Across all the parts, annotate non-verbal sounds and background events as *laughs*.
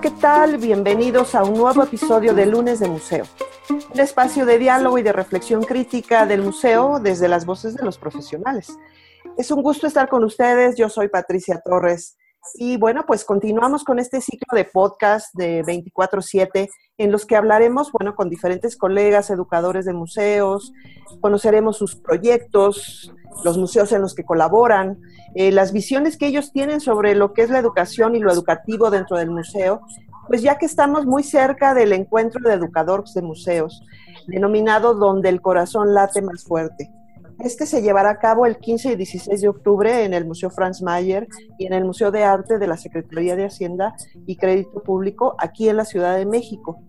¿qué tal? Bienvenidos a un nuevo episodio de Lunes de Museo, un espacio de diálogo y de reflexión crítica del museo desde las voces de los profesionales. Es un gusto estar con ustedes, yo soy Patricia Torres y bueno, pues continuamos con este ciclo de podcast de 24/7 en los que hablaremos, bueno, con diferentes colegas, educadores de museos, conoceremos sus proyectos, los museos en los que colaboran, eh, las visiones que ellos tienen sobre lo que es la educación y lo educativo dentro del museo, pues ya que estamos muy cerca del encuentro de educadores de museos, denominado Donde el corazón late más fuerte. Este se llevará a cabo el 15 y 16 de octubre en el Museo Franz Mayer y en el Museo de Arte de la Secretaría de Hacienda y Crédito Público aquí en la Ciudad de México.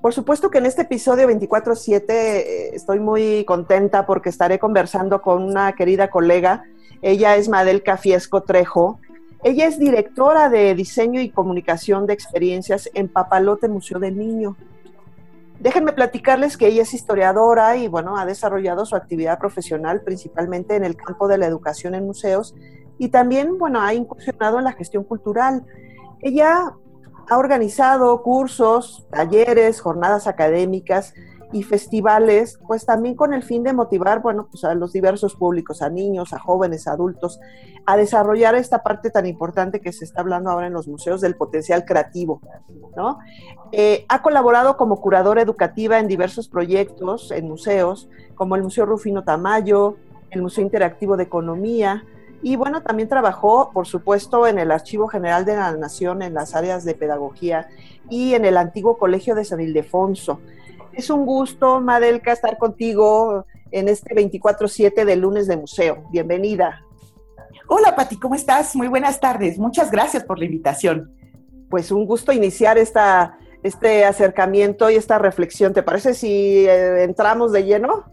Por supuesto que en este episodio 24/7 eh, estoy muy contenta porque estaré conversando con una querida colega. Ella es Madelka Fiesco Trejo. Ella es directora de diseño y comunicación de experiencias en Papalote Museo del Niño. Déjenme platicarles que ella es historiadora y bueno, ha desarrollado su actividad profesional principalmente en el campo de la educación en museos y también, bueno, ha incursionado en la gestión cultural. Ella ha organizado cursos, talleres, jornadas académicas y festivales, pues también con el fin de motivar, bueno, pues a los diversos públicos, a niños, a jóvenes, a adultos, a desarrollar esta parte tan importante que se está hablando ahora en los museos del potencial creativo, ¿no? Eh, ha colaborado como curadora educativa en diversos proyectos en museos, como el Museo Rufino Tamayo, el Museo Interactivo de Economía, y bueno, también trabajó, por supuesto, en el Archivo General de la Nación en las áreas de pedagogía y en el antiguo Colegio de San Ildefonso. Es un gusto, Madelka, estar contigo en este 24-7 del lunes de museo. Bienvenida. Hola, Pati, ¿cómo estás? Muy buenas tardes. Muchas gracias por la invitación. Pues un gusto iniciar esta, este acercamiento y esta reflexión. ¿Te parece si eh, entramos de lleno?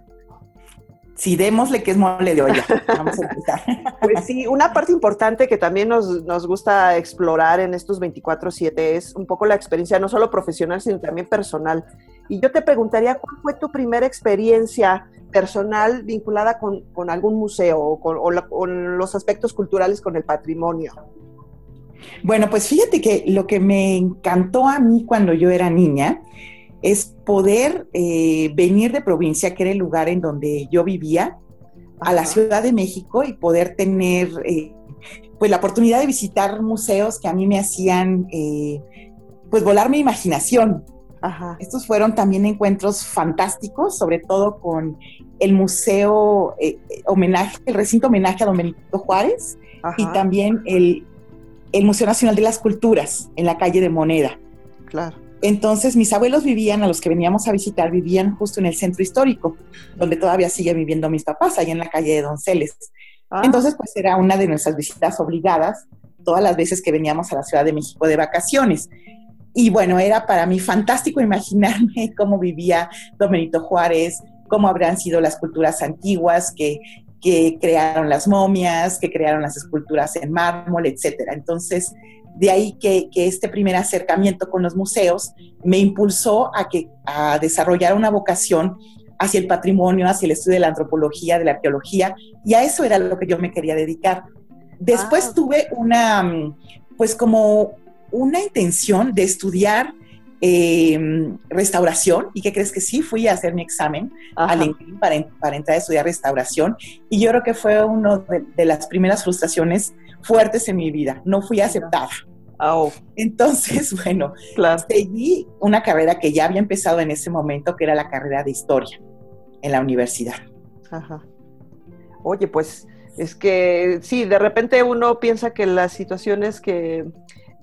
Sí, démosle que es mole de olla. Vamos a empezar. *laughs* Pues sí, una parte importante que también nos, nos gusta explorar en estos 24-7 es un poco la experiencia, no solo profesional, sino también personal. Y yo te preguntaría, ¿cuál fue tu primera experiencia personal vinculada con, algún museo o con, los aspectos culturales con el patrimonio? Bueno, pues fíjate que lo que me encantó a mí cuando yo era niña es poder eh, venir de provincia, que era el lugar en donde yo vivía, a la Ciudad de México y poder tener eh, pues la oportunidad de visitar museos que a mí me hacían eh, pues volar mi imaginación. Estos fueron también encuentros fantásticos, sobre todo con el museo eh, homenaje, el recinto homenaje a Don Benito Juárez y también el, el, Museo Nacional de las Culturas en la calle de Moneda. Claro. Entonces mis abuelos vivían, a los que veníamos a visitar, vivían justo en el centro histórico, donde todavía sigue viviendo mis papás, ahí en la calle de Donceles. Ah. Entonces, pues era una de nuestras visitas obligadas todas las veces que veníamos a la Ciudad de México de vacaciones. Y bueno, era para mí fantástico imaginarme *laughs* cómo vivía Don Benito Juárez, cómo habrán sido las culturas antiguas que, crearon las momias, que crearon las esculturas en mármol, etcétera. Entonces, de ahí que, este primer acercamiento con los museos me impulsó a, que, a desarrollar una vocación hacia el patrimonio, hacia el estudio de la antropología, de la arqueología, y a eso era lo que yo me quería dedicar. Después tuve una, pues como una intención de estudiar em, restauración y que crees que sí fui a hacer mi examen al para, para, entrar a estudiar restauración y yo creo que fue una de, las primeras frustraciones fuertes en mi vida. No fui aceptada. Oh. Entonces, *laughs* bueno, seguí una carrera que ya había empezado en ese momento, que era la carrera de historia en la universidad. Ajá. Oye, pues es que sí, de repente uno piensa que las situaciones que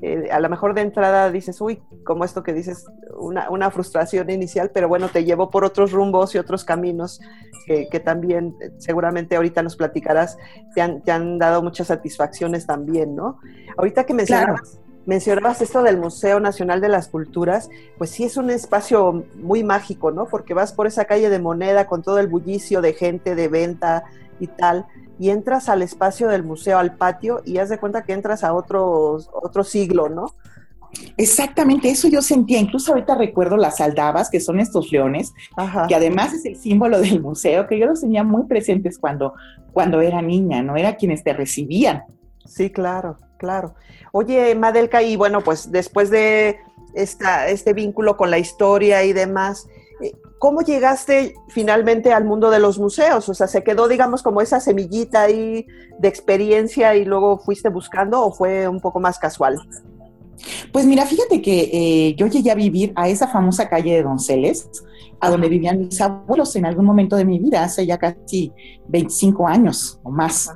eh, a lo mejor de entrada dices, uy, como esto que dices, una, frustración inicial, pero bueno, te llevó por otros rumbos y otros caminos que, también eh, seguramente ahorita nos platicarás, te han, te han, dado muchas satisfacciones también, ¿no? Ahorita que mencionabas, mencionabas esto del Museo Nacional de las Culturas, pues sí es un espacio muy mágico, ¿no? Porque vas por esa calle de moneda con todo el bullicio de gente, de venta y tal, y entras al espacio del museo, al patio, y haz de cuenta que entras a otro, otro siglo, ¿no? Exactamente, eso yo sentía. Incluso ahorita recuerdo las aldabas, que son estos leones, que además es el símbolo del museo, que yo los tenía muy presentes cuando, cuando era niña, ¿no? Era quienes te recibían. Sí, claro. Claro. Oye, Madelka, y bueno, pues después de esta, este vínculo con la historia y demás, eh, ¿cómo llegaste finalmente al mundo de los museos? O sea, ¿se quedó, digamos, como esa semillita ahí de experiencia y luego fuiste buscando o fue un poco más casual? Pues mira, fíjate que eh, yo llegué a vivir a esa famosa calle de Donceles, a donde vivían mis abuelos en algún momento de mi vida, hace ya casi 25 años o más.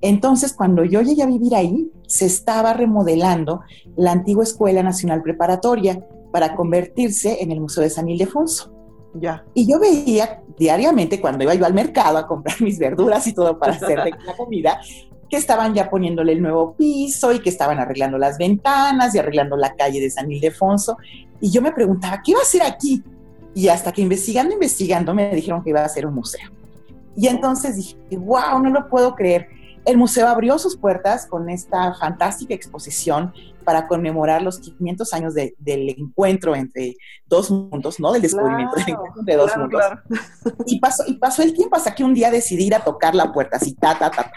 Entonces, cuando yo llegué a vivir ahí, se estaba remodelando la antigua Escuela Nacional Preparatoria para convertirse en el Museo de San Ildefonso. Ya. Y yo veía diariamente cuando iba yo al mercado a comprar *laughs* mis verduras y todo para hacer la comida, que estaban ya poniéndole el nuevo piso y que estaban arreglando las ventanas y arreglando la calle de San Ildefonso. Y yo me preguntaba, ¿qué va a hacer aquí? Y hasta que investigando, investigando, me dijeron que iba a ser un museo. Y entonces dije, wow, no lo puedo creer. El museo abrió sus puertas con esta fantástica exposición para conmemorar los 500 años del encuentro entre dos mundos, ¿no? Del descubrimiento del encuentro entre dos mundos. Y, pasó, y pasó el tiempo hasta que un día decidí ir a tocar la puerta, así, ta, ta, ta, ta.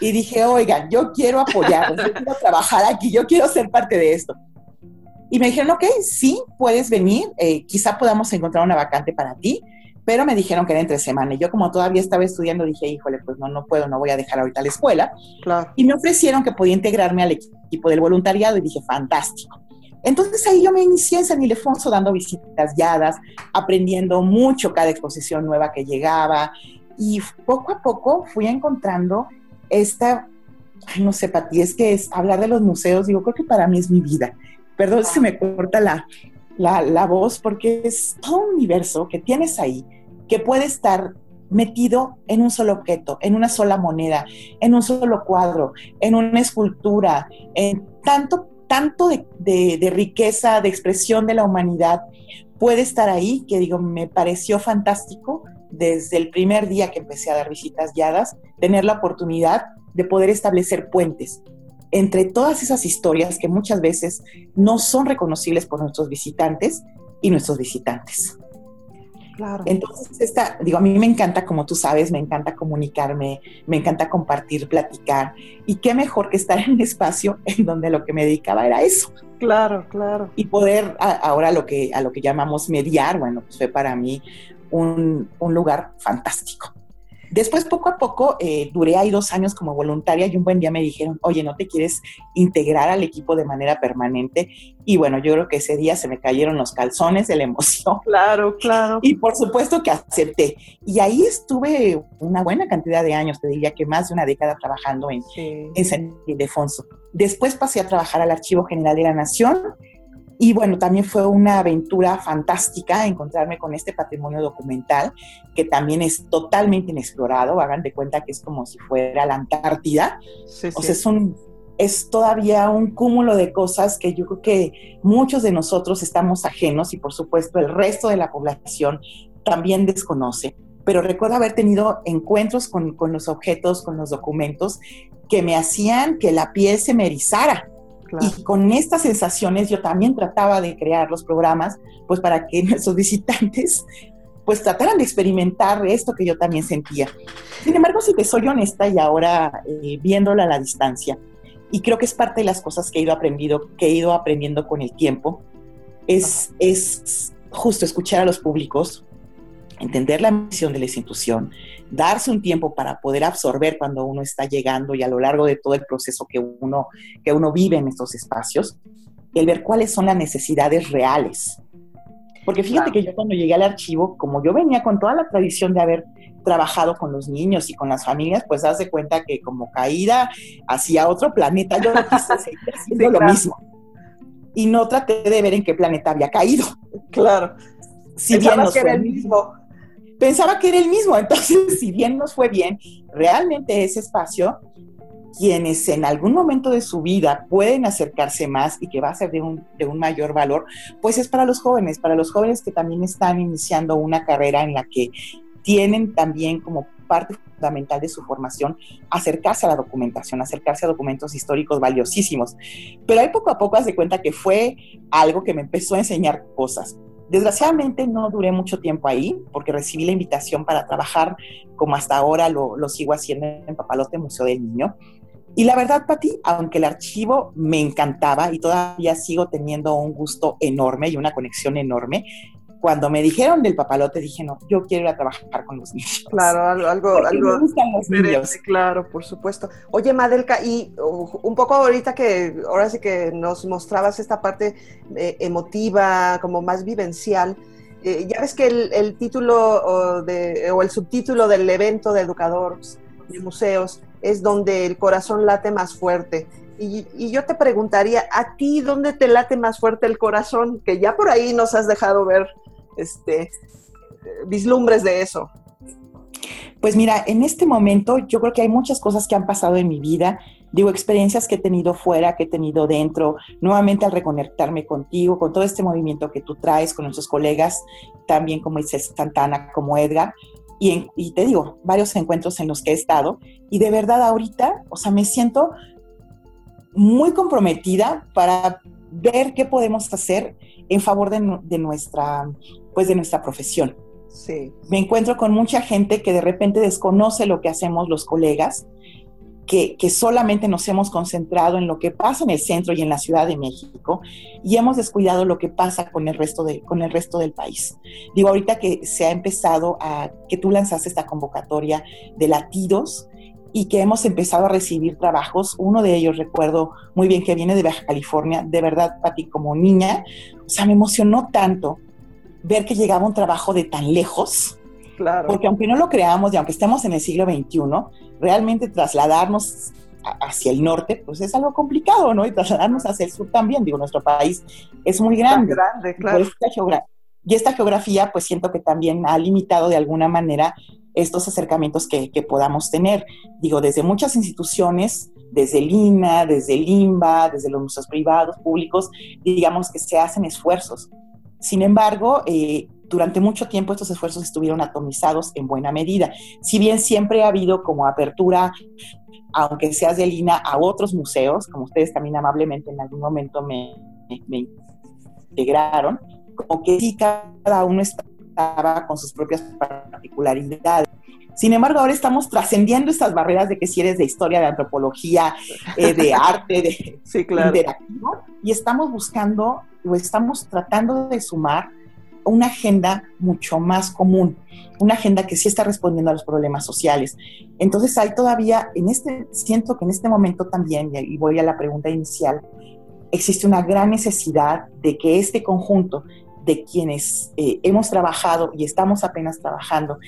Y dije, oigan, yo quiero apoyar, yo quiero trabajar aquí, yo quiero ser parte de esto. Y me dijeron, ok, sí, puedes venir, eh, quizá podamos encontrar una vacante para ti pero me dijeron que era entre semana. Y yo como todavía estaba estudiando dije, híjole, pues no, no puedo, no voy a dejar ahorita la escuela. Claro. Y me ofrecieron que podía integrarme al equipo del voluntariado y dije, fantástico. Entonces ahí yo me inicié en San Ildefonso dando visitas guiadas, aprendiendo mucho cada exposición nueva que llegaba y poco a poco fui encontrando esta, no sé, Pati, es que es hablar de los museos, digo, creo que para mí es mi vida. Perdón si me corta la, la, la voz porque es todo un universo que tienes ahí que puede estar metido en un solo objeto, en una sola moneda, en un solo cuadro, en una escultura, en tanto, tanto de, riqueza, de expresión de la humanidad, puede estar ahí, que digo, me pareció fantástico desde el primer día que empecé a dar visitas guiadas, tener la oportunidad de poder establecer puentes entre todas esas historias que muchas veces no son reconocibles por nuestros visitantes y nuestros visitantes. Entonces, esta, digo, a mí me encanta, como tú sabes, me encanta comunicarme, me encanta compartir, platicar. Y qué mejor que estar en un espacio *laughs* en donde lo que me dedicaba era eso. Claro, claro. Y poder ahora lo que, a lo que llamamos mediar, bueno, pues fue para mí un, un lugar fantástico. Después, poco a poco, eh, duré ahí dos años como voluntaria y un buen día me dijeron, oye, ¿no te quieres integrar al equipo de manera permanente? Y bueno, yo creo que ese día se me cayeron los calzones de la emoción. *laughs* Claro, claro. Y por supuesto que acepté. Y ahí estuve una buena cantidad de años, te diría que más de una década trabajando en, en San Ildefonso. Después pasé a trabajar al Archivo General de la Nación y bueno, también fue una aventura fantástica encontrarme con este patrimonio documental que también es totalmente inexplorado. Hagan de cuenta que es como si fuera la Antártida. o sea, es, un, es todavía un cúmulo de cosas que yo creo que muchos de nosotros estamos ajenos y por supuesto el resto de la población también desconoce. Pero recuerdo haber tenido encuentros con, con los objetos, con los documentos, que me hacían que la piel se me erizara y con estas sensaciones yo también trataba de crear los programas, pues para que *laughs* nuestros visitantes pues trataran de experimentar esto que yo también sentía. Sin embargo, si te soy honesta y ahora eh, viéndola a la distancia, y creo que es parte de las cosas que he ido aprendiendo, que he ido aprendiendo con el tiempo, es, es justo escuchar a los públicos, entender la misión de la institución, darse un tiempo para poder absorber cuando uno está llegando y a lo largo de todo el proceso que uno, que uno vive en estos espacios, el ver cuáles son las necesidades reales. Porque fíjate que yo cuando llegué al archivo, como yo venía con toda la tradición de haber trabajado con los niños y con las familias, pues das de cuenta que como caída hacia otro planeta, yo quise *laughs* seguir haciendo lo mismo. Y no traté de ver en qué planeta había caído. Claro. Si bien que era el mismo pensaba que era el mismo. Entonces, *laughs* si bien nos fue bien, realmente ese espacio, quienes en algún momento de su vida pueden acercarse más y que va a ser de un, de un mayor valor, pues es para los jóvenes, para los jóvenes que también están iniciando una carrera en la que tienen también como parte fundamental de su formación acercarse a la documentación, acercarse a documentos históricos valiosísimos. Pero ahí poco a poco hace cuenta que fue algo que me empezó a enseñar cosas. Desgraciadamente no duré mucho tiempo ahí porque recibí la invitación para trabajar como hasta ahora lo, sigo haciendo en Papalote Museo del Niño. Y la verdad, Pati, aunque el archivo me encantaba y todavía sigo teniendo un gusto enorme y una conexión enorme, cuando me dijeron del papalote dije, no, yo quiero ir a trabajar con los niños. Claro, algo, algo, me gustan los niños. Claro, por supuesto. Oye, Madelka, y uh, un poco ahorita que, ahora sí que nos mostrabas esta parte eh, emotiva, como más vivencial, eh, ya ves que el, título o, de, o, el subtítulo del evento de educadores de museos es donde el corazón late más fuerte. Y, y, yo te preguntaría, ¿a ti dónde te late más fuerte el corazón? Que ya por ahí nos has dejado ver este, vislumbres de eso. Pues mira, en este momento yo creo que hay muchas cosas que han pasado en mi vida, digo, experiencias que he tenido fuera, que he tenido dentro, nuevamente al reconectarme contigo, con todo este movimiento que tú traes, con nuestros colegas, también como dice Santana, como Edgar, y, y te digo, varios encuentros en los que he estado, y de verdad ahorita, o sea, me siento muy comprometida para ver qué podemos hacer en favor de, de nuestra, pues de nuestra profesión. Sí. Me encuentro con mucha gente que de repente desconoce lo que hacemos los colegas, que, que, solamente nos hemos concentrado en lo que pasa en el centro y en la Ciudad de México y hemos descuidado lo que pasa con el resto, de, con el resto del país. Digo, ahorita que se ha empezado a, que tú lanzaste esta convocatoria de latidos y que hemos empezado a recibir trabajos, uno de ellos recuerdo muy bien que viene de Baja California, de verdad, Pati, como niña, o sea, me emocionó tanto ver que llegaba un trabajo de tan lejos. Claro. Porque aunque no lo creamos y aunque estemos en el siglo XXI, realmente trasladarnos hacia el norte, pues es algo complicado, ¿no? Y trasladarnos hacia el sur también. Digo, nuestro país es muy grande. grande, claro. y esta geografía, pues siento que también ha limitado de alguna manera estos acercamientos que, podamos tener. Digo, desde muchas instituciones, desde el INA, desde el INBA, desde los museos privados, públicos, digamos que se hacen esfuerzos sin embargo, eh, durante mucho tiempo estos esfuerzos estuvieron atomizados en buena medida. Si bien siempre ha habido como apertura, aunque seas de Lina, a otros museos, como ustedes también amablemente en algún momento me, integraron, como que sí cada uno estaba con sus propias particularidades. Sin embargo, ahora estamos trascendiendo estas barreras de que si eres de historia, de antropología, eh, de *laughs* arte, de sí, claro. interactivo, y estamos buscando o estamos tratando de sumar una agenda mucho más común, una agenda que sí está respondiendo a los problemas sociales. Entonces hay todavía, en este, siento que en este momento también, y voy a la pregunta inicial, existe una gran necesidad de que este conjunto de quienes eh, hemos trabajado y estamos apenas trabajando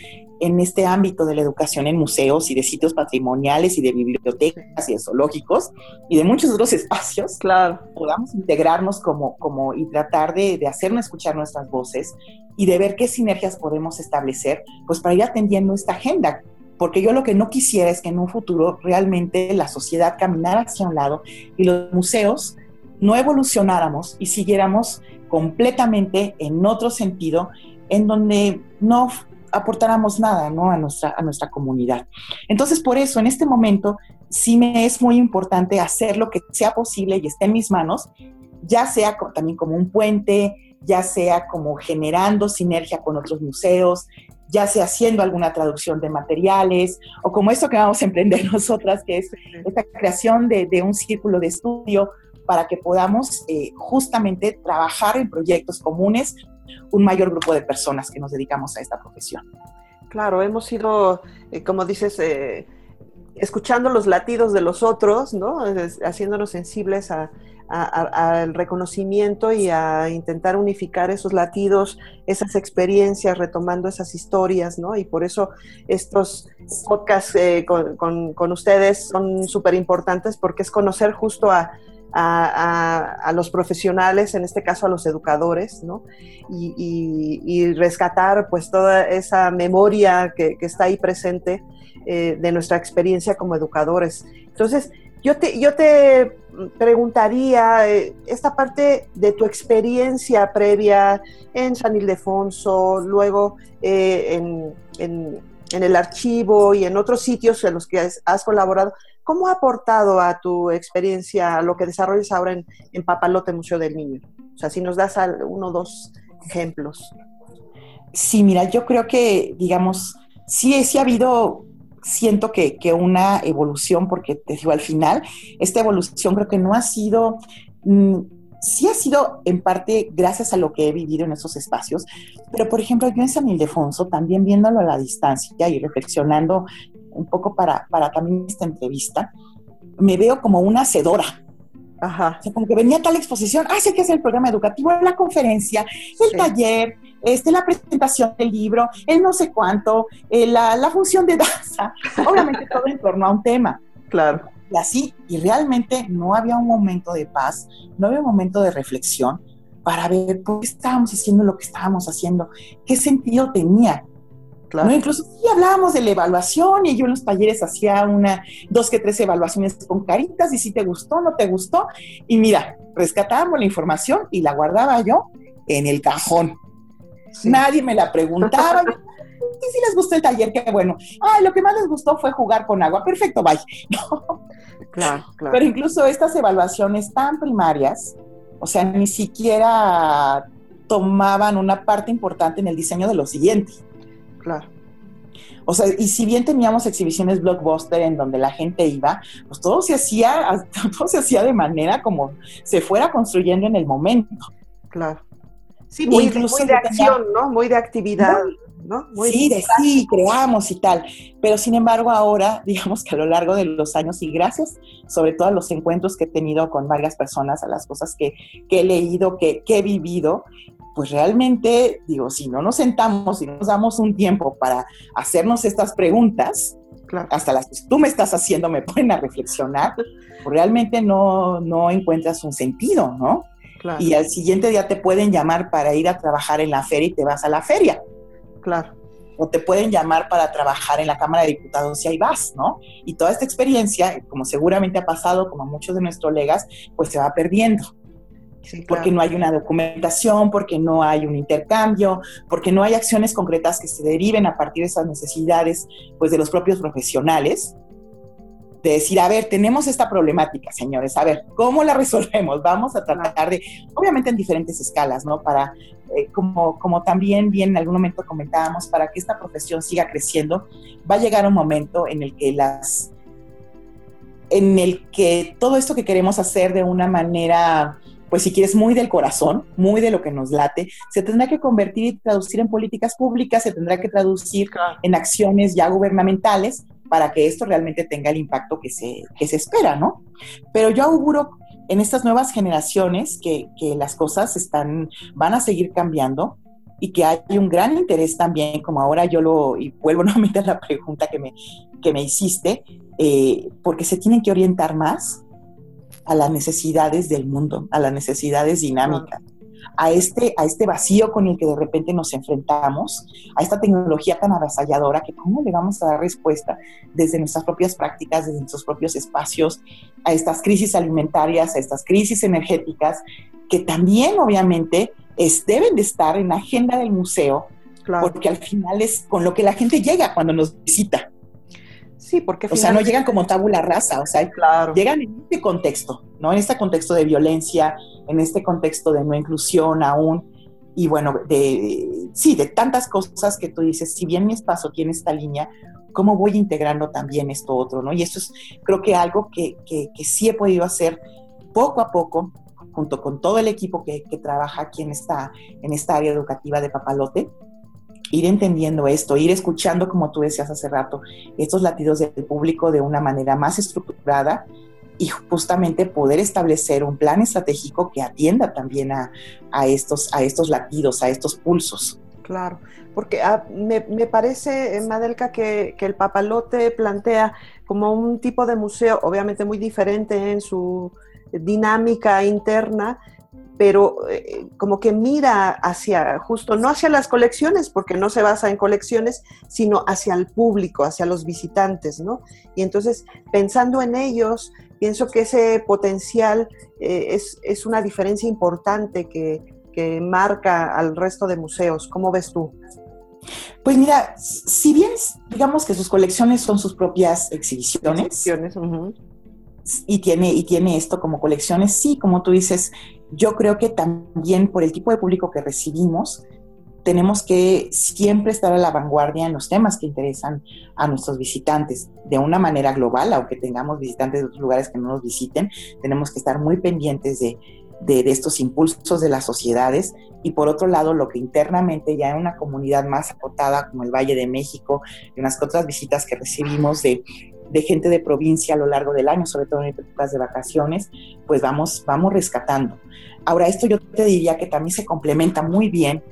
en este ámbito de la educación en museos y de sitios patrimoniales y de bibliotecas y de zoológicos y de muchos otros espacios, claro. podamos integrarnos como, como y tratar de, de hacernos escuchar nuestras voces y de ver qué sinergias podemos establecer, pues para ir atendiendo esta agenda. Porque yo lo que no quisiera es que en un futuro realmente la sociedad caminara hacia un lado y los museos no evolucionáramos y siguiéramos completamente en otro sentido, en donde no aportáramos nada ¿no? a, nuestra, a nuestra comunidad. Entonces, por eso, en este momento, sí me es muy importante hacer lo que sea posible y esté en mis manos, ya sea también como un puente, ya sea como generando sinergia con otros museos, ya sea haciendo alguna traducción de materiales, o como esto que vamos a emprender *laughs* nosotras, que es esta creación de, de un círculo de estudio para que podamos eh, justamente trabajar en proyectos comunes un mayor grupo de personas que nos dedicamos a esta profesión. Claro, hemos ido, eh, como dices, eh, escuchando los latidos de los otros, ¿no? haciéndonos sensibles al reconocimiento y a intentar unificar esos latidos, esas experiencias, retomando esas historias, ¿no? Y por eso estos podcasts eh, con, ustedes son súper importantes porque es conocer justo a, a, los profesionales, en este caso a los educadores, ¿no? y, rescatar pues toda esa memoria que, está ahí presente eh, de nuestra experiencia como educadores. Entonces, yo te, yo te preguntaría eh, esta parte de tu experiencia previa en San Ildefonso, luego eh, en, en, en, el archivo y en otros sitios en los que has colaborado. ¿Cómo ha aportado a tu experiencia lo que desarrollas ahora en, en Papalote Museo del Niño? O sea, si nos das uno o dos ejemplos. Sí, mira, yo creo que, digamos, sí, sí ha habido siento que, que, una evolución, porque te digo, al final, esta evolución creo que no ha sido, mm, sí ha sido en parte gracias a lo que he vivido en esos espacios, pero por ejemplo, yo en San Ildefonso, también viéndolo a la distancia y reflexionando un poco para, para también esta entrevista, me veo como una hacedora. Ajá. O sea, como que venía tal exposición, ah, sí que es el programa educativo, la conferencia, el taller, este, la presentación del libro, el no sé cuánto, eh, la, la, función de danza, *laughs* obviamente todo en torno a un tema. Claro. Y así, y realmente no había un momento de paz, no había un momento de reflexión para ver por qué estábamos haciendo lo que estábamos haciendo, qué sentido tenía. Claro. Incluso sí hablábamos de la evaluación y yo en los talleres hacía una, dos que tres evaluaciones con caritas y si te gustó, no te gustó. Y mira, rescatábamos la información y la guardaba yo en el cajón. Nadie me la preguntaba. *laughs* ¿Y si les gustó el taller? Qué bueno. Ay, lo que más les gustó fue jugar con agua. Perfecto, bye. *laughs* Claro, claro. Pero incluso estas evaluaciones tan primarias, o sea, ni siquiera tomaban una parte importante en el diseño de lo siguiente. Claro. O sea, y si bien teníamos exhibiciones blockbuster en donde la gente iba, pues todo se hacía, *laughs* todo se hacía de manera como se fuera construyendo en el momento. Claro. Sí, muy, de acción, ¿no? Muy de actividad, ¿no? sí, de sí, creamos y tal. Pero sin embargo, ahora, *laughs* digamos que a lo largo de los años y gracias sobre todo a los encuentros que he tenido con varias personas, a las cosas que, he leído, que, que he vivido, pues realmente, digo, si no nos sentamos y nos damos un tiempo para hacernos estas preguntas, hasta las que tú me estás haciendo me *laughs* ponen a reflexionar, pues realmente no, no encuentras un sentido, ¿no? Y al siguiente día te pueden llamar para ir a trabajar en la feria y te vas a la feria. Claro. O te pueden llamar para trabajar en la Cámara de Diputados y ahí vas, ¿no? Y toda esta experiencia, como seguramente ha pasado, como a muchos de nuestros colegas, pues se va perdiendo. Porque no hay una documentación, porque no hay un intercambio, porque no hay acciones concretas que se deriven a partir de esas necesidades pues, de los propios profesionales de decir, a ver, tenemos esta problemática, señores, a ver, ¿cómo la *laughs* resolvemos? Vamos a tratar de, obviamente en diferentes escalas, ¿no? Para, eh, como, como también bien en algún momento comentábamos, para que esta profesión siga creciendo, va a llegar un momento en el que las, en el que todo esto que queremos hacer de una manera pues si quieres, muy del corazón, muy de lo que nos late, se tendrá que convertir y traducir en políticas públicas, se tendrá que traducir en acciones ya gubernamentales para que esto realmente tenga el impacto que se, que se espera, ¿no? Pero yo auguro en estas nuevas generaciones que, que las cosas están, van a seguir cambiando y que hay un gran interés también, como ahora yo lo, y vuelvo *laughs* nuevamente a la pregunta que me, que me hiciste, eh, porque se tienen que orientar más a las necesidades del mundo, a las necesidades dinámicas, a este, a este vacío con el que de repente nos enfrentamos, a esta tecnología tan avasalladora que cómo le vamos a dar respuesta desde nuestras propias prácticas, desde nuestros propios espacios, a estas crisis alimentarias, a estas crisis energéticas, que también obviamente es, deben de estar en la agenda del museo, porque al final es con lo que la gente llega cuando nos visita. Sí, porque... O sea, no llegan como tabula rasa, o sea, claro. llegan en este contexto, ¿no? En este contexto de violencia, en este contexto de no inclusión aún, y bueno, de, sí, de tantas cosas que tú dices, si bien mi espacio tiene esta línea, ¿cómo voy integrando también esto otro, no? Y eso es, creo que algo que, que, sí he podido hacer poco a poco, junto con todo el equipo que, que trabaja aquí en esta, en esta área educativa de Papalote, ir entendiendo esto, ir escuchando, como tú decías hace rato, estos latidos del público de una manera más estructurada y justamente poder establecer un plan estratégico que atienda también a, estos, a estos latidos, a estos pulsos. Claro, porque ah, me, parece, eh, Madelka, que, que, el papalote plantea como un tipo de museo, obviamente muy diferente en su dinámica interna, pero eh, como que mira hacia, justo, no hacia las colecciones, porque no se basa en colecciones, sino hacia el público, hacia los visitantes, ¿no? Y entonces, pensando en ellos, pienso que ese potencial eh, es, es, una diferencia importante que, que, marca al resto de museos. ¿Cómo ves tú? Pues mira, si bien digamos que sus colecciones son sus propias exhibiciones, exhibiciones y tiene, y tiene esto como colecciones, sí, como tú dices, yo creo que también por el tipo de público que recibimos, tenemos que siempre estar a la vanguardia en los temas que interesan a nuestros visitantes de una manera global, aunque tengamos visitantes de otros lugares que no nos visiten, tenemos que estar muy pendientes de, de, estos impulsos de las sociedades. Y por otro lado lo que internamente ya en una comunidad más acotada como el Valle de México y unas otras visitas que recibimos de, de gente de provincia a lo largo del año, sobre todo en épocas de vacaciones, pues vamos, vamos rescatando. Ahora, esto yo te diría que también se complementa muy bien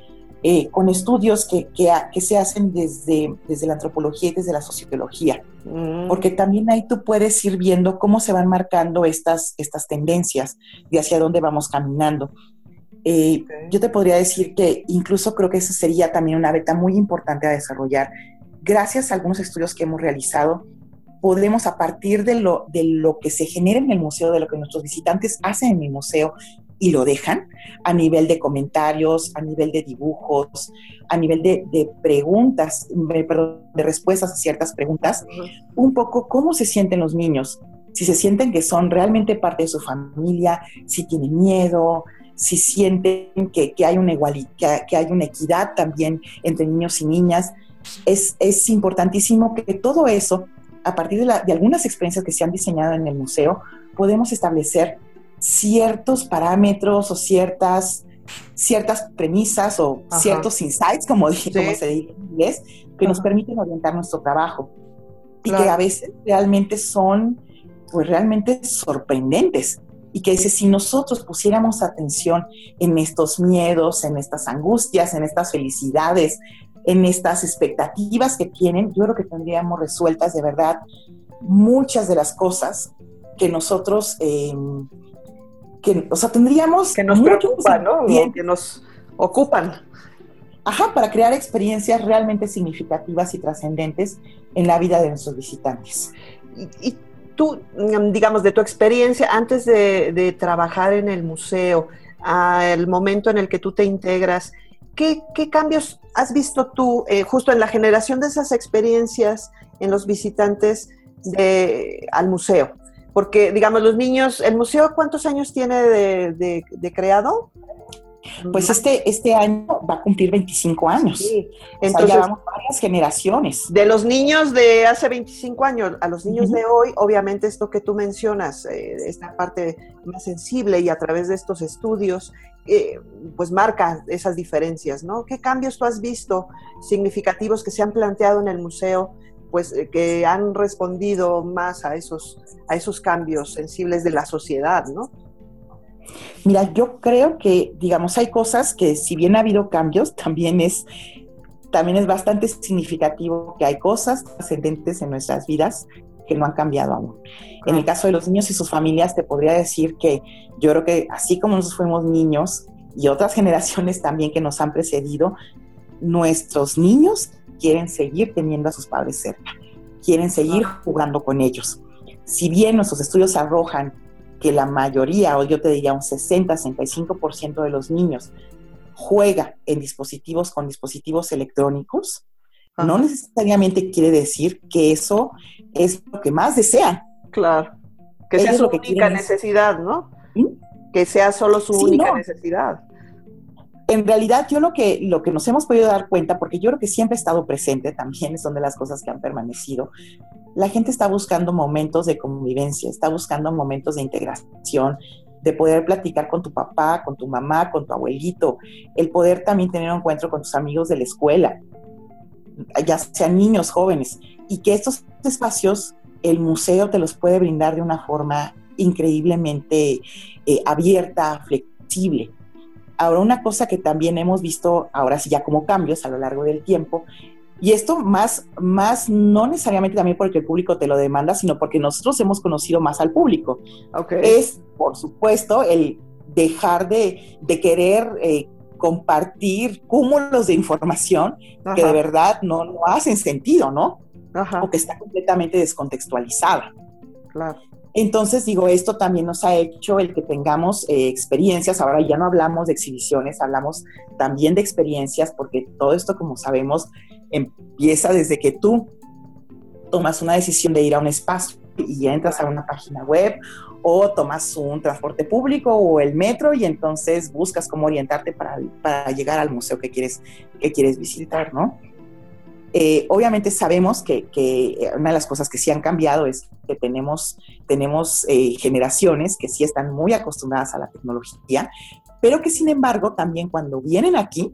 eh, con estudios que, que, se hacen desde, desde la antropología y desde la sociología, mm. porque también ahí tú puedes ir viendo cómo se van marcando estas, estas tendencias y hacia dónde vamos caminando. Eh, yo te podría decir que incluso creo que esa sería también una beta muy importante a desarrollar. Gracias a algunos estudios que hemos realizado, podemos a partir de lo, de lo que se genera en el museo, de lo que nuestros visitantes hacen en el museo, y lo dejan a nivel de comentarios, a nivel de dibujos, a nivel de, preguntas, perdón, de respuestas a ciertas preguntas, un poco cómo se sienten los niños, si se sienten que son realmente parte de su familia, si tienen miedo, si sienten que, hay, una que, hay una equidad también entre niños y niñas. Es, es importantísimo que todo eso, a partir de, de algunas experiencias que se han diseñado en el museo, podemos establecer ciertos parámetros o ciertas, ciertas premisas o ciertos insights, como, dije, como se dice en inglés, que nos permiten orientar nuestro trabajo. Y que a veces realmente son, pues realmente sorprendentes. Y que dice, si nosotros pusiéramos atención en estos miedos, en estas angustias, en estas felicidades, en estas expectativas que tienen, yo creo que tendríamos resueltas de verdad muchas de las cosas que nosotros eh, que, o sea, tendríamos... Que nos preocupan, ¿no? que nos ocupan. Ajá, para crear experiencias realmente significativas y trascendentes en la vida de nuestros visitantes. Y, tú, mm, digamos, de tu experiencia antes de, trabajar en el museo, al momento en el que tú te integras, ¿qué, cambios has visto tú eh, justo en la generación de esas experiencias en los visitantes de, al museo? Porque, digamos, los niños, ¿el museo cuántos años tiene de, creado? Pues este, este año va a cumplir 25 años. Sí. Entonces, ya vamos varias generaciones. De los niños de hace 25 años a los niños de hoy, obviamente esto que tú mencionas, eh, esta parte más sensible y a través de estos estudios, eh, pues marca esas diferencias, ¿no? ¿Qué cambios tú has visto significativos que se han planteado en el museo pues eh, que han respondido más a esos, a esos cambios sensibles de la sociedad, ¿no? Mira, yo creo que, digamos, hay cosas que si bien ha habido cambios, también es, también es bastante significativo que hay cosas trascendentes en nuestras vidas que no han cambiado aún. En el caso de los niños y sus familias, te podría decir que yo creo que así como nosotros fuimos niños y otras *laughs* generaciones también que nos han precedido, nuestros niños quieren seguir teniendo a sus padres cerca, quieren seguir jugando con ellos. Si bien nuestros estudios arrojan que la mayoría, o yo te diría un 60-65% de los niños juega en dispositivos con dispositivos electrónicos, no necesariamente quiere decir que eso es lo que más desean. Claro. Que sea su única necesidad, ¿no? ¿Mm? Que sea solo su única necesidad en realidad yo lo que, lo que nos hemos podido dar cuenta, porque yo creo que siempre ha estado presente también, son de las cosas que han permanecido, la gente está buscando momentos de convivencia, está buscando momentos de integración, de poder platicar con tu papá, con tu mamá, con tu abuelito, el poder también tener un encuentro con tus amigos de la escuela, ya sean niños, jóvenes, y que estos espacios el museo te los puede brindar de una forma increíblemente eh, abierta, flexible. Ahora, una cosa que también hemos visto, ahora sí ya como cambios a lo largo del tiempo, y esto más, más no necesariamente también porque el público te lo demanda, sino porque nosotros hemos conocido más al público. Es, por supuesto, el dejar de, querer eh, compartir cúmulos de información que de verdad no, no hacen sentido, ¿no? O que está completamente descontextualizada. Claro. Entonces, digo, esto también nos ha hecho el que tengamos eh, experiencias. Ahora ya no hablamos de exhibiciones, hablamos también de experiencias, porque todo esto, como sabemos, empieza desde que tú tomas una decisión de ir a un espacio y entras a una página web o tomas un transporte público o el metro y entonces buscas cómo orientarte para, para llegar al museo que quieres, que quieres visitar, ¿no? Eh, obviamente sabemos que, que, una de las cosas que sí han cambiado es que tenemos, tenemos eh, generaciones que sí están muy acostumbradas a la tecnología, pero que sin embargo también cuando vienen aquí,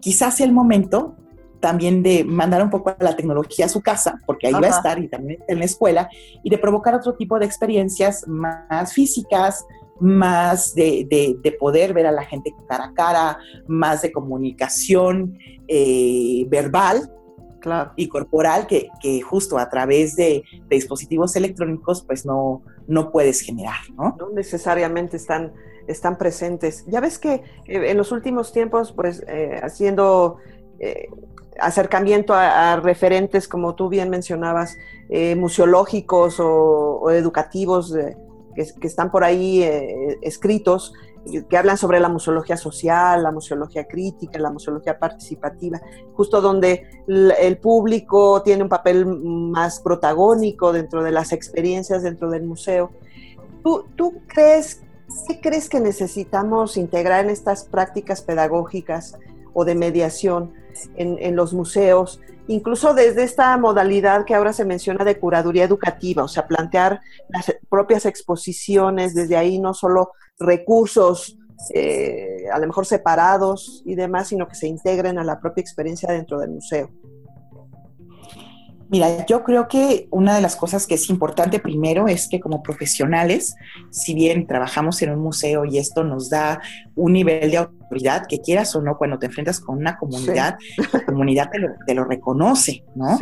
quizás sea el momento también de mandar un poco a la tecnología a su casa, porque ahí va a estar y también en la escuela, y de provocar otro tipo de experiencias más físicas, más de, de, poder ver a la gente cara a cara, más de comunicación eh, verbal, y corporal que, que, justo a través de, dispositivos electrónicos pues no, no puedes generar, ¿no? No necesariamente están, están presentes. Ya ves que eh, en los últimos tiempos pues eh, haciendo eh, acercamiento a, referentes, como tú bien mencionabas, museológicos o, educativos que, que, están por ahí escritos, que hablan sobre la museología social, la museología crítica, la museología participativa, justo donde el público tiene un papel más protagónico dentro de las experiencias dentro del museo. ¿Tú, tú crees, crees que necesitamos integrar en estas prácticas pedagógicas o de mediación en, los museos, incluso desde esta modalidad que ahora se menciona de curaduría educativa, o sea, plantear las propias exposiciones desde ahí, no solo recursos eh, a lo mejor separados y demás, sino que se integren a la propia experiencia dentro del museo. Mira, yo creo que una de las cosas que es importante primero es que como profesionales, si bien trabajamos en un museo y esto nos da un nivel de autoridad, que quieras o no, cuando te enfrentas con una comunidad, la comunidad te lo, reconoce, ¿no?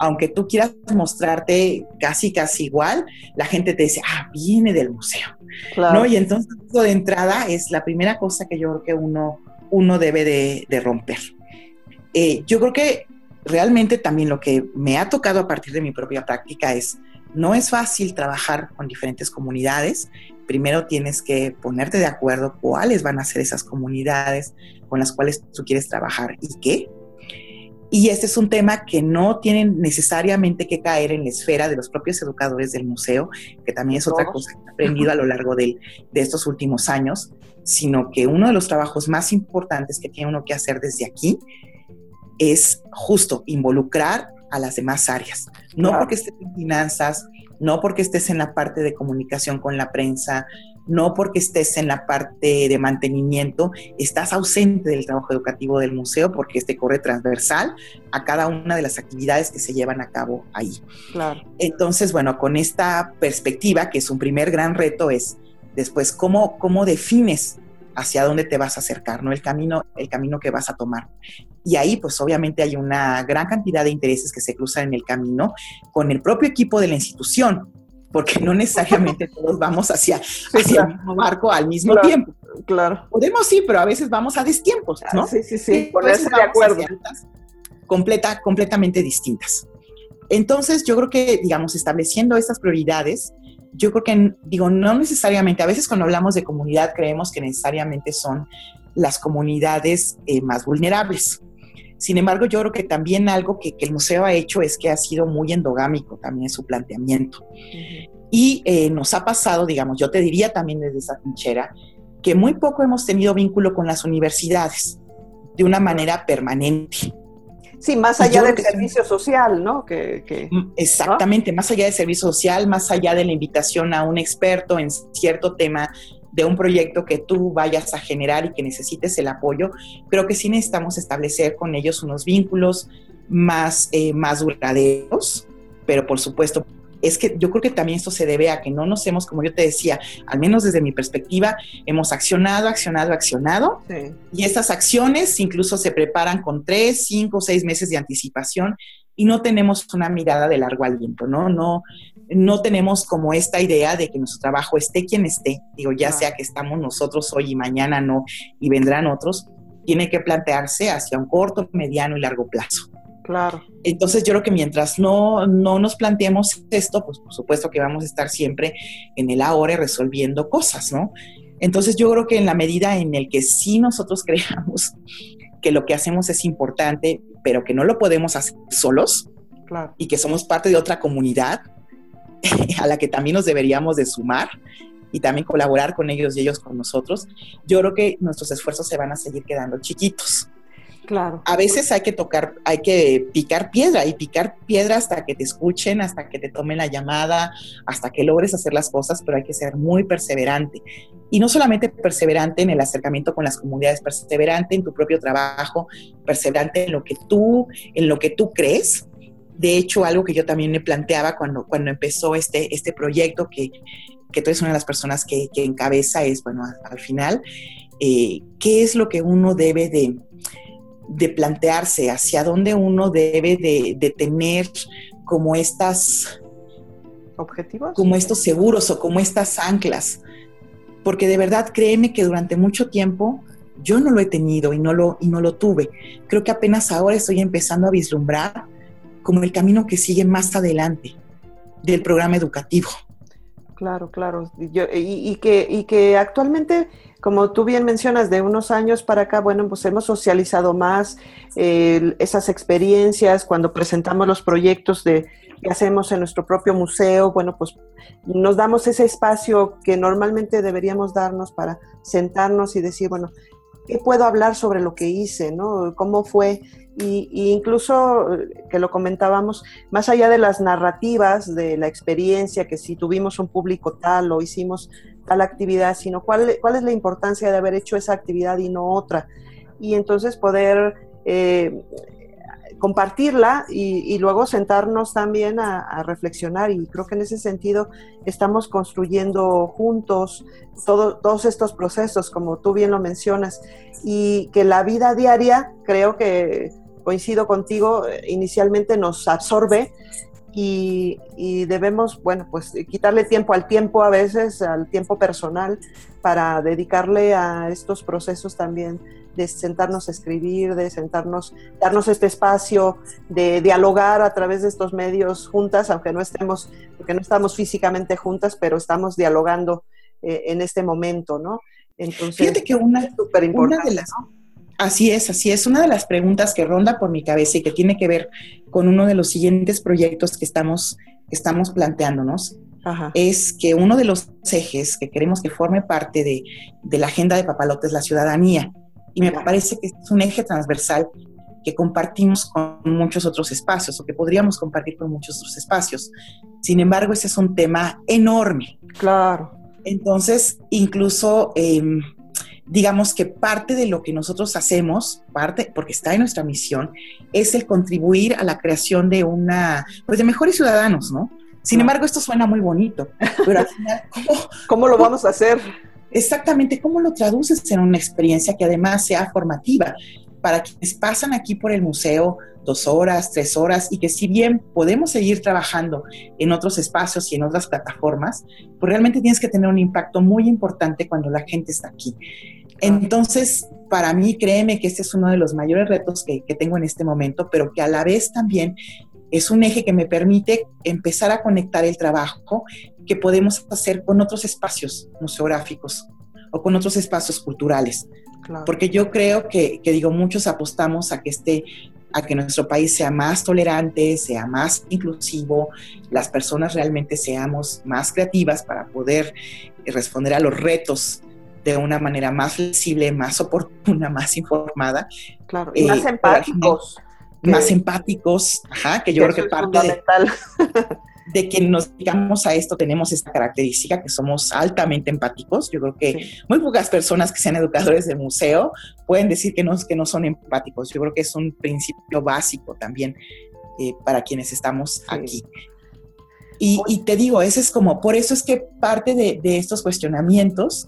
Aunque tú quieras mostrarte casi, casi igual, la gente te dice, ah, viene del museo, ¿no? Y entonces eso de entrada es la primera cosa que yo creo que uno, uno debe de, romper. Eh, yo creo que realmente también lo que me ha tocado a partir de mi propia práctica es, no es fácil trabajar con diferentes comunidades. Primero tienes que ponerte de acuerdo cuáles van a ser esas comunidades con las cuales tú quieres trabajar y qué. Y este es un tema que no tiene necesariamente que caer en la esfera de los propios educadores del museo, que también es otra cosa que he aprendido a lo largo de, de estos últimos años, sino que uno de los trabajos más importantes que tiene uno que hacer desde aquí es justo involucrar a las demás áreas. No porque estés en finanzas, no porque estés en la parte de comunicación con la prensa, no porque estés en la parte de mantenimiento, estás ausente del trabajo educativo del museo porque este corre transversal a cada una de las actividades que se llevan a cabo ahí. Entonces, bueno, con esta perspectiva, que es un primer gran reto, es después cómo, cómo defines hacia dónde te vas a acercar, ¿no? El camino, el camino que vas a tomar. Y ahí, pues obviamente hay una gran cantidad de intereses que se cruzan en el camino con el propio equipo de la institución, porque no necesariamente *laughs* todos vamos hacia, hacia el mismo barco al mismo tiempo. Claro. Podemos sí, pero a veces vamos a destiempos, ¿no? Sí, sí, sí, ponerse de acuerdo. Completa, completamente distintas. Entonces, yo creo que, digamos, estableciendo estas prioridades, yo creo que, digo, no necesariamente, a veces cuando hablamos de comunidad creemos que necesariamente son las comunidades eh, más vulnerables. Sin embargo, yo creo que también algo que, el museo ha hecho es que ha sido muy endogámico también en su planteamiento. Y eh, nos ha pasado, digamos, yo te diría también desde esa trinchera, que muy poco hemos tenido vínculo con las universidades de una manera permanente. Sí, más allá del servicio social, ¿no? Que, mm, Exactamente, más allá del servicio social, más allá de la invitación a un experto en cierto tema de un proyecto que tú vayas a generar y que necesites el apoyo, creo que sí necesitamos establecer con ellos unos vínculos más, eh, más duraderos, pero por supuesto es que yo creo que también esto se debe a que no nos hemos, como yo te decía, al menos desde mi perspectiva, hemos accionado, accionado, accionado. Y estas acciones incluso se preparan con tres, cinco, seis meses de anticipación y no tenemos una mirada de largo aliento, ¿no? No, no tenemos como esta idea de que nuestro trabajo esté quien esté, digo, ya sea que estamos nosotros hoy y mañana no, y vendrán otros, tiene que plantearse hacia un corto, mediano y largo plazo. Claro. Entonces yo creo que mientras no, no nos planteemos esto, pues por supuesto que vamos a estar siempre en el ahora resolviendo cosas, ¿no? Entonces yo creo que en la medida en el que sí nosotros *laughs* creamos que lo que hacemos es importante, pero que no lo podemos hacer solos y que somos parte de otra comunidad *laughs* a la que también nos deberíamos de sumar, y también colaborar con ellos y ellos con nosotros, yo creo que nuestros esfuerzos se van a seguir quedando chiquitos. Claro. A veces hay que tocar, hay que picar piedra y picar piedra hasta que te escuchen, hasta que te tomen la llamada, hasta que logres hacer las cosas, pero hay que ser muy perseverante. Y no solamente perseverante en el acercamiento con las comunidades, perseverante en tu propio trabajo, perseverante en lo que tú, en lo que tú crees. De hecho, algo que yo también me planteaba cuando, cuando empezó este, este proyecto, que, que tú eres una de las personas que, que encabeza, es, bueno, al, final, eh, ¿qué es lo que uno debe de, de plantearse hacia dónde uno debe de, tener como estas objetivos, como estos seguros o como estas anclas, porque de verdad créeme que durante mucho tiempo yo no lo he tenido y no lo y no lo tuve. Creo que apenas ahora estoy empezando a vislumbrar como el camino que sigue más adelante del programa educativo. Claro, claro. y, que, y que actualmente como tú bien mencionas, de unos años para acá, bueno, pues hemos socializado más esas experiencias cuando presentamos los proyectos de, que hacemos en nuestro propio museo, bueno, pues nos damos ese espacio que normalmente deberíamos darnos para sentarnos y decir, bueno, ¿qué puedo hablar sobre lo que hice? ¿no? ¿Cómo fue? Y, incluso eh, que lo comentábamos, más allá de las narrativas, de la experiencia, que si tuvimos un público tal o hicimos tal actividad, sino cuál, cuál es la importancia de haber hecho esa actividad y no otra. Y entonces poder eh, compartirla y, luego sentarnos también a, reflexionar. Y creo que en ese sentido estamos construyendo juntos todos estos procesos, como tú bien lo mencionas, y que la vida diaria, creo que coincido contigo, inicialmente nos absorbe y, debemos, bueno, pues quitarle tiempo al tiempo a veces, al tiempo personal, para dedicarle a estos procesos también de sentarnos a escribir, de sentarnos, darnos este espacio, de dialogar a través de estos medios juntas, aunque no estemos, porque no estamos físicamente juntas, pero estamos dialogando eh, en este momento, ¿no? Entonces, Fíjate que una, una de las, Así es, así es. Una de las preguntas que ronda por mi cabeza y que tiene que ver con uno de los siguientes proyectos que estamos, estamos planteándonos es que uno de los ejes que queremos que forme parte de, la agenda de Papalote es la ciudadanía. Y me parece que es un eje transversal que compartimos con muchos otros espacios o que podríamos compartir con muchos otros espacios. Sin embargo, ese es un tema enorme. Claro. Entonces, incluso... Em, digamos que parte de lo que nosotros hacemos, parte, porque está en nuestra misión, es el contribuir a la creación de una, pues de mejores ciudadanos, ¿no? Sin embargo, esto suena muy bonito, pero al final, *laughs* ¿cómo, lo vamos a hacer? Exactamente, ¿cómo lo traduces en una experiencia que además sea formativa? Para quienes pasan aquí por el museo dos horas, tres horas, y que si bien podemos seguir trabajando en otros espacios y en otras plataformas, pues realmente tienes que tener un impacto muy importante cuando la gente está aquí. Entonces, para mí, créeme que este es uno de los mayores retos que, tengo en este momento, pero que a la vez también es un eje que me permite empezar a conectar el trabajo que podemos hacer con otros espacios museográficos o con otros espacios culturales. Porque yo creo que, que, digo, muchos apostamos a que este a que nuestro país sea más tolerante, sea más inclusivo, las personas realmente seamos más creativas para poder responder a los retos de una manera más flexible, más oportuna, *laughs* más informada. Claro, y más eh, empáticos. Más empáticos, ajá, que yo creo que parte de, *laughs* de, que nos digamos a esto tenemos esta característica, que somos altamente empáticos. Yo creo que muy pocas personas que sean educadores de museo pueden decir que no, que no son empáticos. Yo creo que es un principio básico también eh, para quienes estamos aquí. Y, te digo, ese es como, por eso es que parte de, de estos cuestionamientos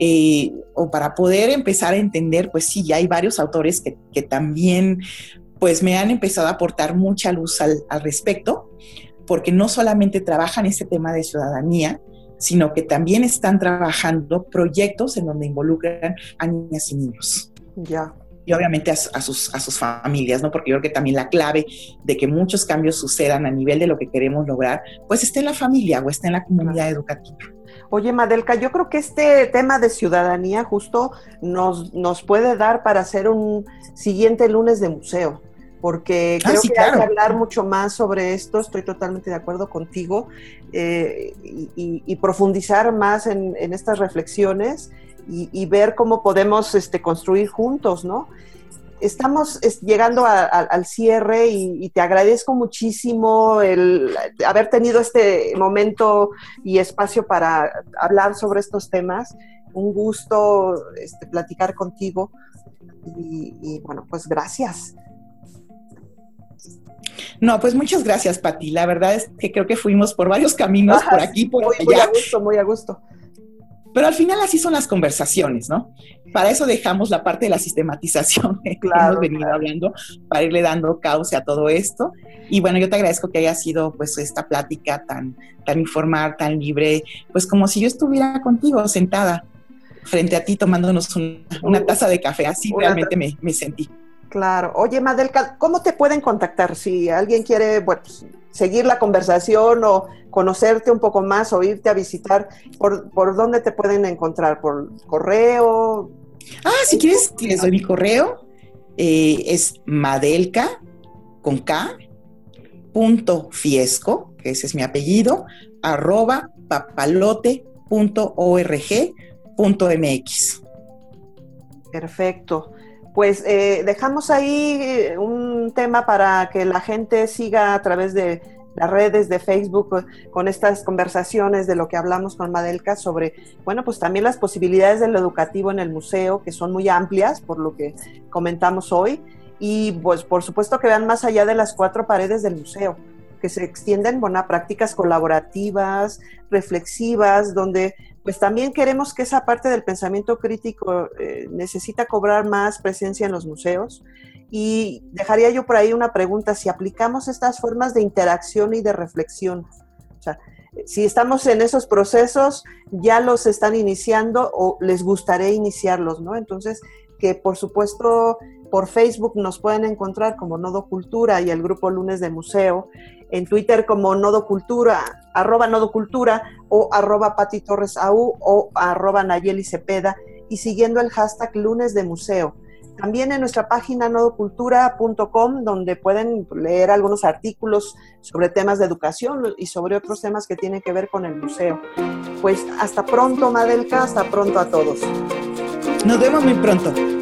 eh, o para poder empezar a entender, pues sí, ya hay varios autores que, que también pues me han empezado a aportar mucha luz al, al, respecto, porque no solamente trabajan ese tema de ciudadanía, sino que también están trabajando proyectos en donde involucran a niñas y niños. Ya. Y obviamente a, a, sus, a sus familias, ¿no? Porque yo creo que también la clave de que muchos cambios sucedan a nivel de lo que queremos lograr, pues está en la familia o está en la comunidad educativa. Oye, Madelka, yo creo que este tema de ciudadanía justo nos, nos puede dar para hacer un siguiente lunes de museo, porque ah, creo que hay que hablar mucho más sobre esto, estoy totalmente de acuerdo contigo, eh, y, profundizar más en, estas reflexiones y, ver cómo podemos este, construir juntos, ¿no? Estamos llegando al cierre y, te agradezco muchísimo el haber tenido este momento y espacio para hablar sobre estos temas. Un gusto este, platicar contigo y bueno, pues gracias. No, pues muchas gracias, Pati. La verdad es que creo que fuimos por varios caminos, por aquí, por allá. Muy a gusto, muy a gusto. Pero al final así son las conversaciones, ¿no? Para eso dejamos la parte de la sistematización *laughs* que hemos venido hablando, para irle dando cauce a todo esto. Y bueno, yo te agradezco que haya sido pues esta plática tan, tan informal, tan libre, pues como si yo estuviera contigo sentada frente a ti tomándonos una taza de café. Así realmente me, me sentí. Claro. Oye, Madelka, ¿cómo te pueden contactar si alguien quiere bueno, pues, seguir la conversación o conocerte un poco más o irte a visitar? ¿Por, por dónde te pueden encontrar? ¿Por correo? Ah, si quieres, les doy mi correo. Eh, es madelka con K punto fiesco, que ese es mi apellido, arroba papalote.org.mx. Perfecto pues eh, dejamos ahí eh, un tema para que la gente siga a través de las redes de Facebook con estas conversaciones de lo que hablamos con Madelka sobre, bueno, pues también las posibilidades de lo educativo en el museo, que son muy amplias, por lo que comentamos hoy, y pues por supuesto que vean más allá de las cuatro paredes del museo que se extienden bueno, prácticas colaborativas, reflexivas, donde pues también queremos que esa parte del pensamiento crítico eh, necesita cobrar más presencia en los museos. Y dejaría yo por ahí una pregunta, si aplicamos estas formas de interacción y de reflexión, o sea, si estamos en esos procesos, ya los están iniciando o les gustaría iniciarlos, ¿no? Entonces, que por supuesto por Facebook nos pueden encontrar como Nodo Cultura y el grupo Lunes de Museo, en Twitter como Nodo Cultura, arroba Nodo Cultura o arroba Pati Torres AU o arroba Nayeli Cepeda y siguiendo el hashtag Lunes de Museo. También en nuestra página nodocultura.com, donde pueden leer algunos artículos sobre temas de educación y sobre otros temas que tienen que ver con el museo. Pues hasta pronto, Madelka, hasta pronto a todos. Nos vemos muy pronto.